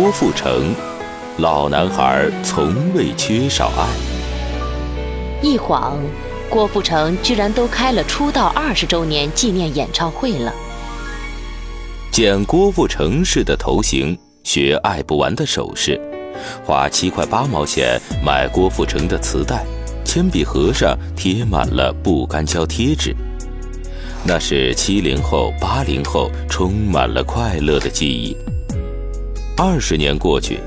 郭富城，老男孩从未缺少爱。一晃，郭富城居然都开了出道二十周年纪念演唱会了。剪郭富城式的头型，学爱不完的手势，花七块八毛钱买郭富城的磁带，铅笔盒上贴满了不干胶贴纸。那是七零后、八零后充满了快乐的记忆。二十年过去，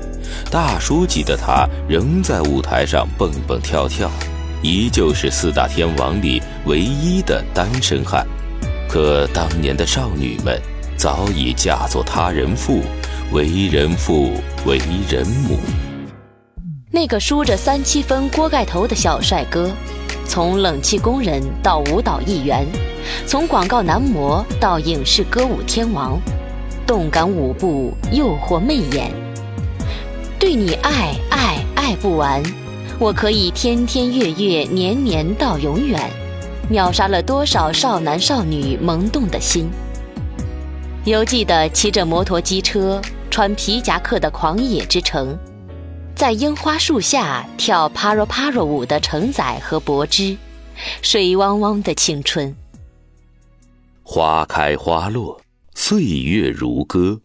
大叔级的他仍在舞台上蹦蹦跳跳，依旧是四大天王里唯一的单身汉。可当年的少女们早已嫁作他人妇，为人父，为人母。那个梳着三七分锅盖头的小帅哥，从冷气工人到舞蹈艺员。从广告男模到影视歌舞天王，动感舞步诱惑媚眼，对你爱爱爱不完，我可以天天月月年年到永远，秒杀了多少少男少女萌动的心。犹记得骑着摩托机车穿皮夹克的狂野之城，在樱花树下跳帕若帕若舞的承载和柏芝，水汪汪的青春。花开花落，岁月如歌，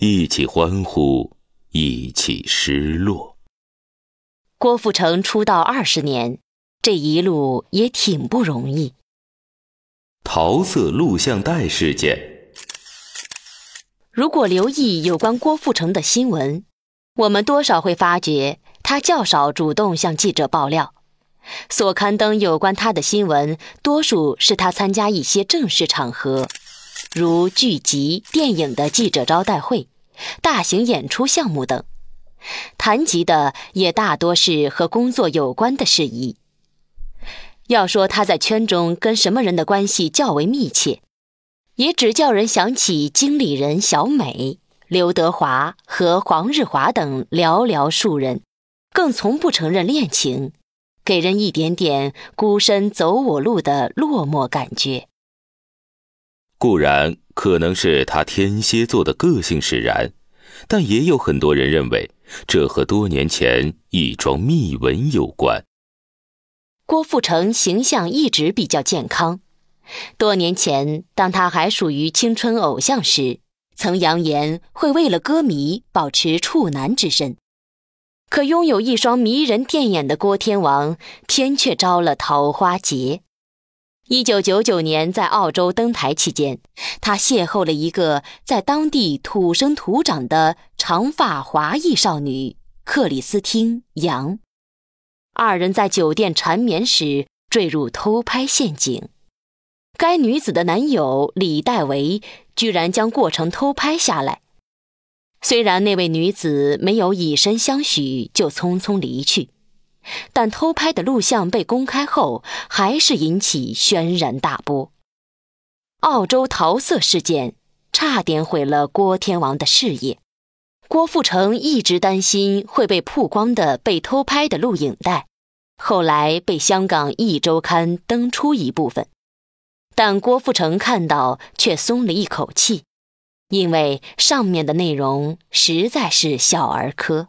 一起欢呼，一起失落。郭富城出道二十年，这一路也挺不容易。桃色录像带事件。如果留意有关郭富城的新闻，我们多少会发觉他较少主动向记者爆料。所刊登有关他的新闻，多数是他参加一些正式场合，如剧集、电影的记者招待会、大型演出项目等；谈及的也大多是和工作有关的事宜。要说他在圈中跟什么人的关系较为密切，也只叫人想起经理人小美、刘德华和黄日华等寥寥数人，更从不承认恋情。给人一点点孤身走我路的落寞感觉。固然可能是他天蝎座的个性使然，但也有很多人认为这和多年前一桩秘闻有关。郭富城形象一直比较健康，多年前当他还属于青春偶像时，曾扬言会为了歌迷保持处男之身。可拥有一双迷人电眼的郭天王，偏却招了桃花劫。一九九九年在澳洲登台期间，他邂逅了一个在当地土生土长的长发华裔少女克里斯汀·杨。二人在酒店缠绵时坠入偷拍陷阱，该女子的男友李代维居然将过程偷拍下来。虽然那位女子没有以身相许就匆匆离去，但偷拍的录像被公开后，还是引起轩然大波。澳洲桃色事件差点毁了郭天王的事业。郭富城一直担心会被曝光的被偷拍的录影带，后来被香港一周刊登出一部分，但郭富城看到却松了一口气。因为上面的内容实在是小儿科。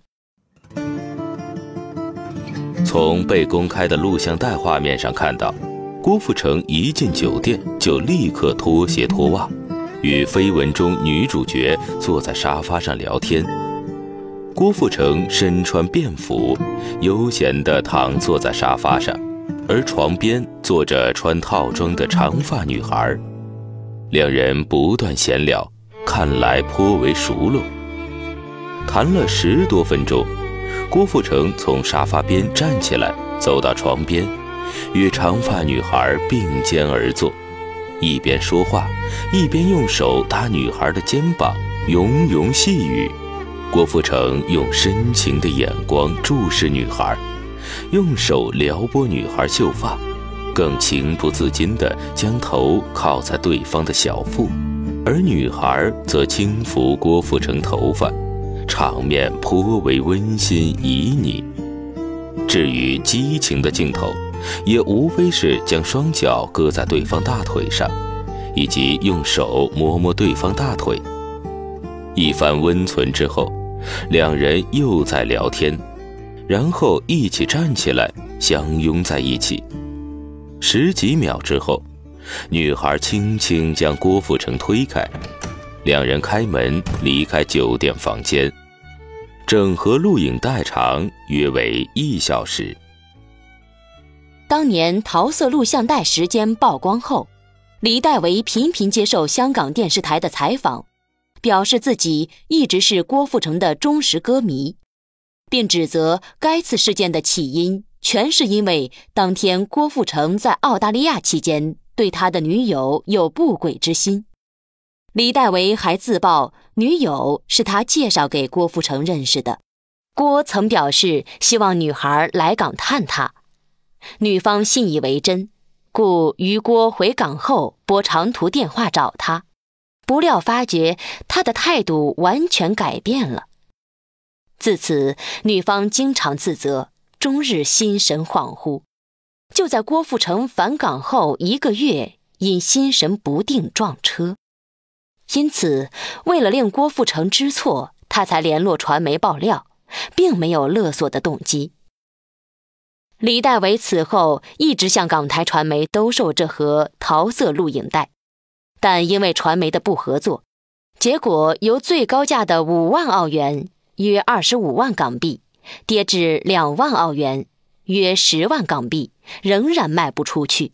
从被公开的录像带画面上看到，郭富城一进酒店就立刻脱鞋脱袜，与绯闻中女主角坐在沙发上聊天。郭富城身穿便服，悠闲地躺坐在沙发上，而床边坐着穿套装的长发女孩，两人不断闲聊。看来颇为熟络。谈了十多分钟，郭富城从沙发边站起来，走到床边，与长发女孩并肩而坐，一边说话，一边用手搭女孩的肩膀，融融细语。郭富城用深情的眼光注视女孩，用手撩拨女孩秀发，更情不自禁地将头靠在对方的小腹。而女孩则轻抚郭富城头发，场面颇为温馨旖旎。至于激情的镜头，也无非是将双脚搁在对方大腿上，以及用手摸摸对方大腿。一番温存之后，两人又在聊天，然后一起站起来，相拥在一起。十几秒之后，女孩轻轻将郭富城推开，两人开门离开酒店房间。整合录影带长约为一小时。当年桃色录像带时间曝光后，李代为频频接受香港电视台的采访，表示自己一直是郭富城的忠实歌迷，并指责该次事件的起因全是因为当天郭富城在澳大利亚期间对他的女友有不轨之心。李代为还自曝，女友是他介绍给郭富城认识的。郭曾表示希望女孩来港探他，女方信以为真，故于郭回港后拨长途电话找他，不料发觉他的态度完全改变了。自此，女方经常自责，终日心神恍惚。就在郭富城返港后一个月，因心神不定撞车。因此，为了令郭富城知错，他才联络传媒爆料，并没有勒索的动机。李代为此后一直向港台传媒兜售这盒桃色录影带，但因为传媒的不合作，结果由最高价的五万澳元（约二十五万港币）跌至两万澳元（约十万港币），仍然卖不出去。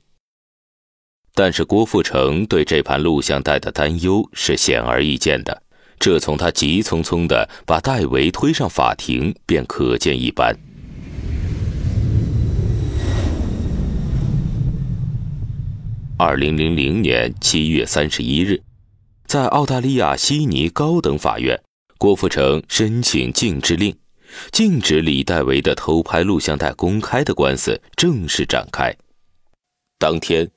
但是郭富城对这盘录像带的担忧是显而易见的，这从他急匆匆的把戴维推上法庭便可见一斑。二零零零年七月三十一日，在澳大利亚悉尼高等法院，郭富城申请禁制令，禁止李戴维的偷拍录像带公开的官司正式展开。当天。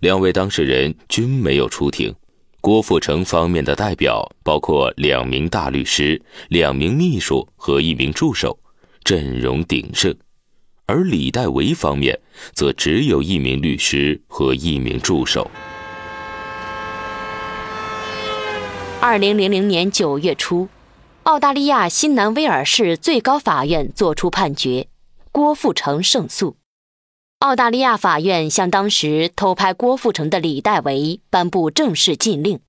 两位当事人均没有出庭，郭富城方面的代表包括两名大律师、两名秘书和一名助手，阵容鼎盛；而李代维方面则只有一名律师和一名助手。二零零零年九月初，澳大利亚新南威尔士最高法院作出判决，郭富城胜诉。澳大利亚法院向当时偷拍郭富城的李代为颁布正式禁令，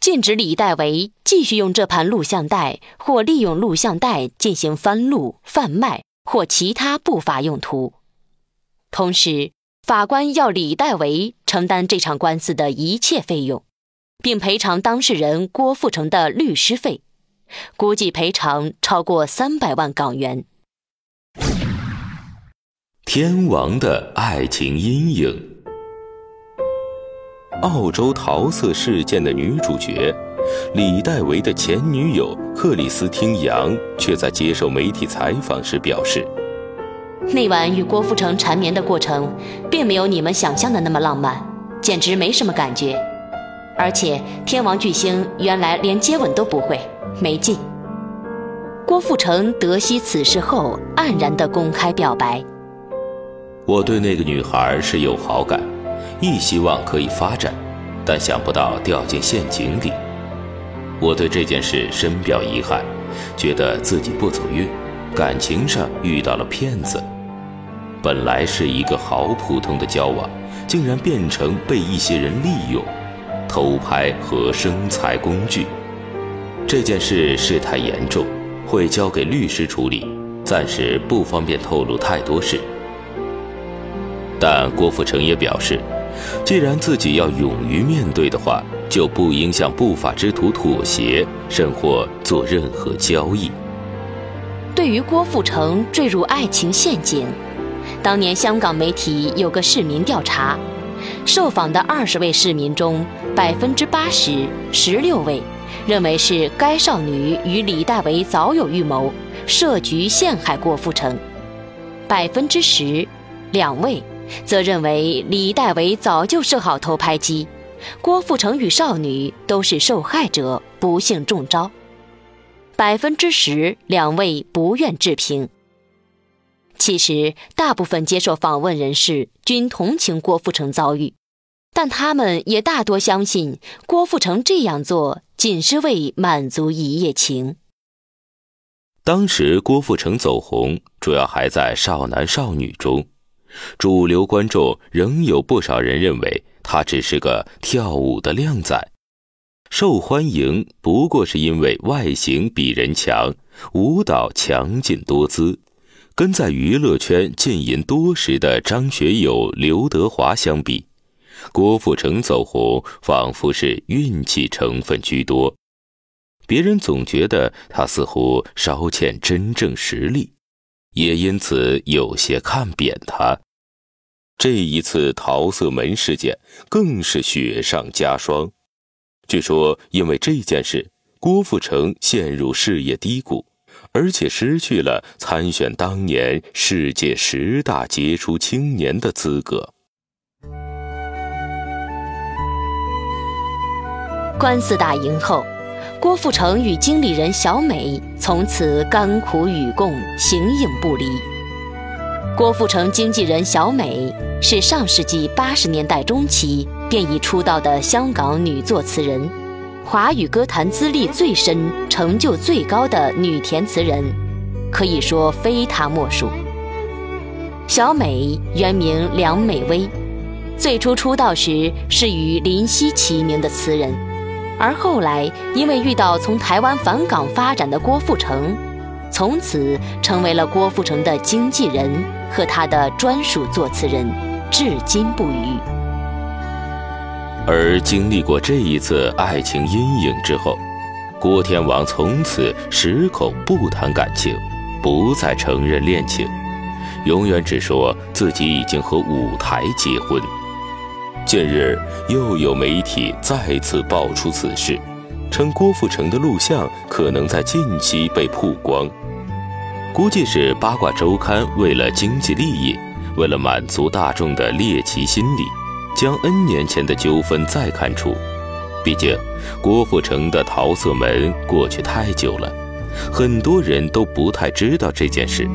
禁止李代为继续用这盘录像带或利用录像带进行翻录、贩卖或其他不法用途。同时，法官要李代为承担这场官司的一切费用，并赔偿当事人郭富城的律师费，估计赔偿超过三百万港元。天王的爱情阴影。澳洲桃色事件的女主角李代维的前女友克里斯汀杨，却在接受媒体采访时表示：“那晚与郭富城缠绵的过程，并没有你们想象的那么浪漫，简直没什么感觉。而且天王巨星原来连接吻都不会，没劲。”郭富城得悉此事后，黯然地公开表白。我对那个女孩是有好感，亦希望可以发展，但想不到掉进陷阱里。我对这件事深表遗憾，觉得自己不走运，感情上遇到了骗子。本来是一个好普通的交往，竟然变成被一些人利用、偷拍和生财工具。这件事事态严重，会交给律师处理，暂时不方便透露太多事。但郭富城也表示，既然自己要勇于面对的话，就不应向不法之徒妥协，甚或做任何交易。对于郭富城坠入爱情陷阱，当年香港媒体有个市民调查，受访的二十位市民中，百分之八十十六位认为是该少女与李代为早有预谋，设局陷害郭富城，百分之十两位。则认为李代为早就设好偷拍机，郭富城与少女都是受害者，不幸中招。百分之十两位不愿置评。其实，大部分接受访问人士均同情郭富城遭遇，但他们也大多相信郭富城这样做仅是为满足一夜情。当时郭富城走红，主要还在少男少女中，主流观众仍有不少人认为他只是个跳舞的靓仔，受欢迎不过是因为外形比人强，舞蹈强劲多姿。跟在娱乐圈浸淫多时的张学友、刘德华相比，郭富城走红仿佛是运气成分居多。别人总觉得他似乎稍欠真正实力，也因此有些看扁他。这一次桃色门事件更是雪上加霜。据说因为这件事，郭富城陷入事业低谷。而且失去了参选当年世界十大杰出青年的资格。官司打赢后，郭富城与经理人小美从此甘苦与共，形影不离。郭富城经纪人小美是上世纪八十年代中期便已出道的香港女作词人。华语歌坛资历最深、成就最高的女填词人，可以说非她莫属。小美原名梁美薇，最初出道时是与林夕齐名的词人，而后来因为遇到从台湾返港发展的郭富城，从此成为了郭富城的经纪人和他的专属作词人，至今不渝。而经历过这一次爱情阴影之后，郭天王从此矢口不谈感情，不再承认恋情，永远只说自己已经和舞台结婚。近日又有媒体再次爆出此事，称郭富城的录像可能在近期被曝光，估计是八卦周刊为了经济利益，为了满足大众的猎奇心理。将 N 年前的纠纷再看出，毕竟郭富城的桃色门过去太久了，很多人都不太知道这件事。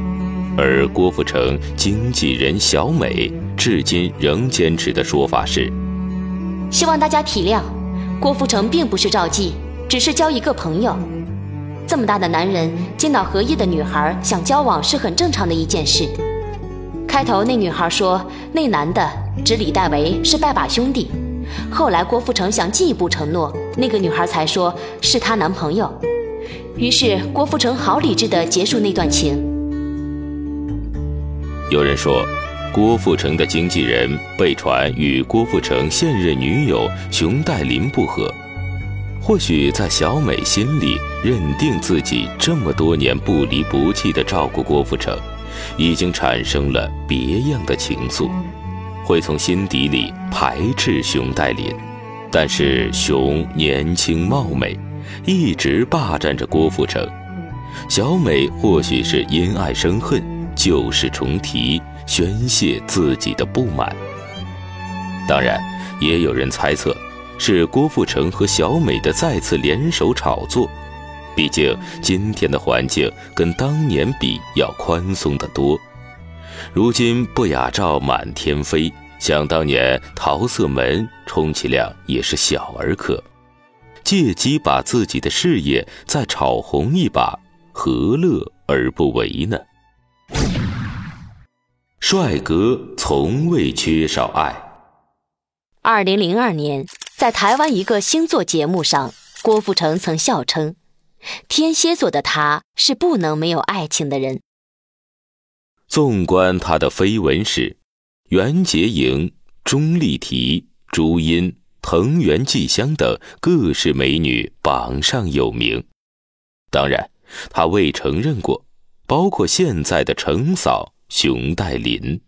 而郭富城经纪人小美至今仍坚持的说法是：希望大家体谅，郭富城并不是赵记，只是交一个朋友。这么大的男人见到合意的女孩想交往是很正常的一件事。开头那女孩说那男的。指李代为是拜把兄弟，后来郭富城想进一步承诺，那个女孩才说是她男朋友，于是郭富城好理智的结束那段情。有人说，郭富城的经纪人被传与郭富城现任女友熊黛林不和，或许在小美心里认定自己这么多年不离不弃的照顾郭富城，已经产生了别样的情愫。会从心底里排斥熊黛林，但是熊年轻貌美，一直霸占着郭富城。小美或许是因爱生恨，旧事重提，宣泄自己的不满。当然，也有人猜测，是郭富城和小美的再次联手炒作。毕竟今天的环境跟当年比要宽松得多。如今不雅照满天飞，想当年桃色门充其量也是小儿科，借机把自己的事业再炒红一把，何乐而不为呢？帅哥从未缺少爱。二零零二年，在台湾一个星座节目上，郭富城曾笑称：“天蝎座的他是不能没有爱情的人。”纵观他的绯闻史，袁洁莹、钟丽缇、朱茵、藤原纪香等各式美女榜上有名。当然，他未承认过，包括现在的程嫂熊黛林。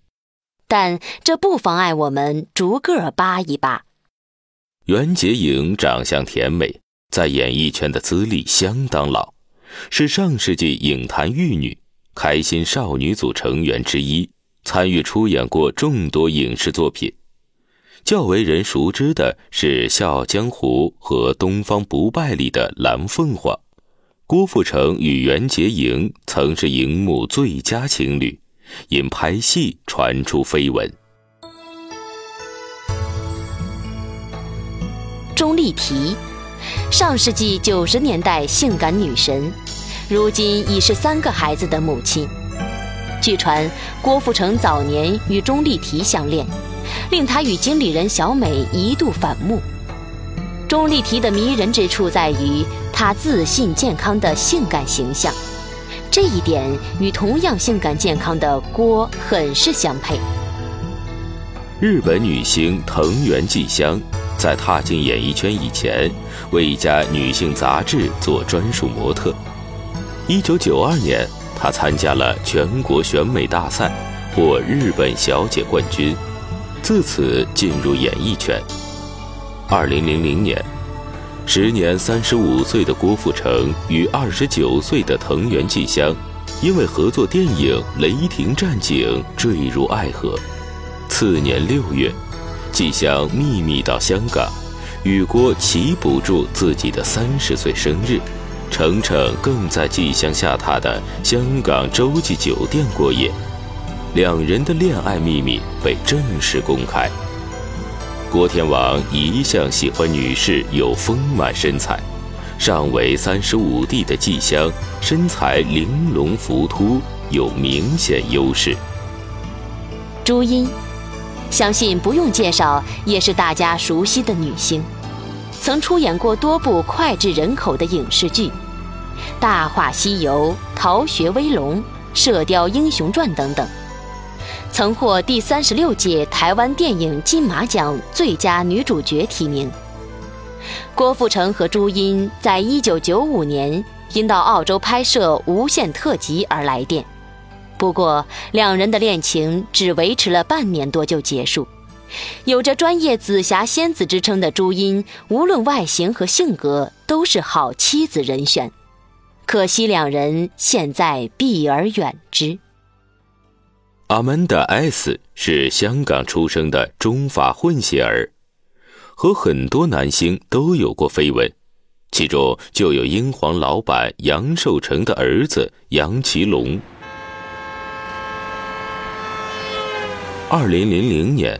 但这不妨碍我们逐个扒一扒。袁洁莹长相甜美，在演艺圈的资历相当老，是上世纪影坛玉女。开心少女组成员之一，参与出演过众多影视作品。较为人熟知的是《笑傲江湖》和《东方不败》里的蓝凤凰。郭富城与袁洁莹曾是荧幕最佳情侣，因拍戏传出绯闻。钟丽缇，上世纪九十年代性感女神。如今已是三个孩子的母亲。据传，郭富城早年与钟丽缇相恋，令他与经理人小美一度反目。钟丽缇的迷人之处在于她自信健康的性感形象，这一点与同样性感健康的郭很是相配。日本女星藤原纪香，在踏进演艺圈以前，为一家女性杂志做专属模特。一九九二年，她参加了全国选美大赛，获日本小姐冠军，自此进入演艺圈。二零零零年，时年三十五岁的郭富城与二十九岁的藤原纪香，因为合作电影《雷霆战警》坠入爱河。次年六月，纪香秘密到香港，与郭齐补祝自己的三十岁生日。程程更在纪香下榻的香港洲际酒店过夜，两人的恋爱秘密被正式公开。郭天王一向喜欢女士有丰满身材，上为三十五 D 的季香身材玲珑浮凸，有明显优势。朱茵，相信不用介绍，也是大家熟悉的女星，曾出演过多部脍炙人口的影视剧，《大话西游》《逃学威龙》《射雕英雄传》等等。曾获第三十六届台湾电影金马奖最佳女主角提名。郭富城和朱茵在一九九五年因到澳洲拍摄无限特辑而来电，不过两人的恋情只维持了半年多就结束。有着专业紫霞仙子之称的朱茵，无论外形和性格都是好妻子人选，可惜两人现在避而远之。阿曼达 ·S 是香港出生的中法混血儿，和很多男星都有过绯闻，其中就有英皇老板杨受成的儿子杨奇隆。二零零零年，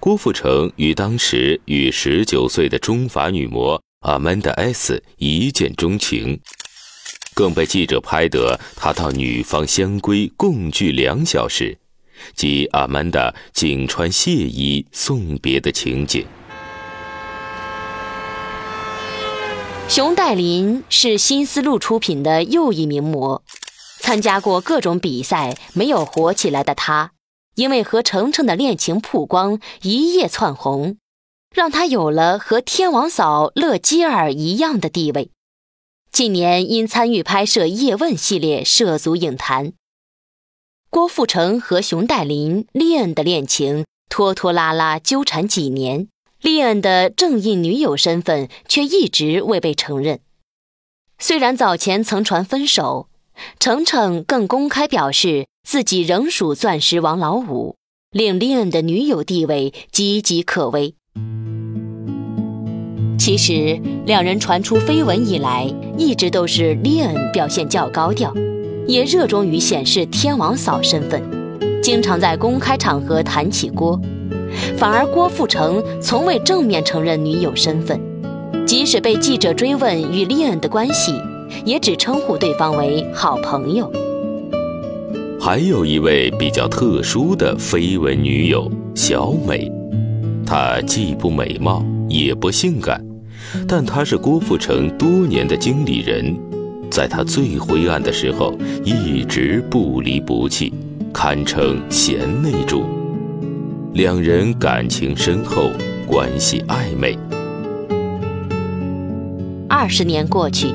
郭富城与当时与十九岁的中法女模阿曼达 ·S 一见钟情。更被记者拍得他到女方香闺共聚两小时，及阿曼达仅穿谢衣送别的情景。熊黛林是新丝路出品的又一名模，参加过各种比赛没有火起来的她，因为和程程的恋情曝光，一夜窜红，让她有了和天王嫂乐基尔一样的地位。近年因参与拍摄《叶问》系列涉足影坛，郭富城和熊黛林、丽恩的恋情拖拖拉拉纠缠几年，丽恩的正印女友身份却一直未被承认。虽然早前曾传分手，程程更公开表示自己仍属钻石王老五，令丽恩的女友地位岌岌可危。其实，两人传出绯闻以来，一直都是丽恩表现较高调，也热衷于显示天王嫂身份，经常在公开场合谈起郭。反而郭富城从未正面承认女友身份，即使被记者追问与丽恩的关系，也只称呼对方为好朋友。还有一位比较特殊的绯闻女友小美，她既不美貌，也不性感。但她是郭富城多年的经理人，在他最灰暗的时候一直不离不弃，堪称贤内助。两人感情深厚，关系暧昧。二十年过去，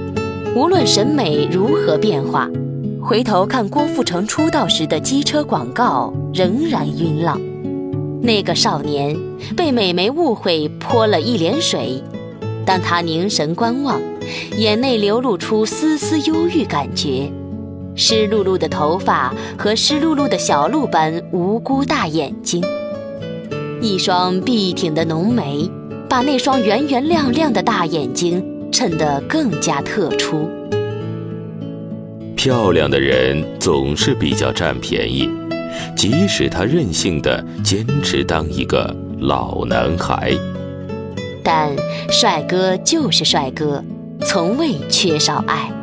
无论审美如何变化，回头看郭富城出道时的机车广告，仍然晕浪。那个少年被美眉误会，泼了一脸水。但他凝神观望，眼内流露出丝丝忧郁感觉，湿漉漉的头发和湿漉漉的小鹿般无辜大眼睛，一双笔挺的浓眉，把那双圆圆亮亮的大眼睛衬得更加特出。漂亮的人总是比较占便宜，即使他任性的坚持当一个老男孩。但帅哥就是帅哥，从未缺少爱。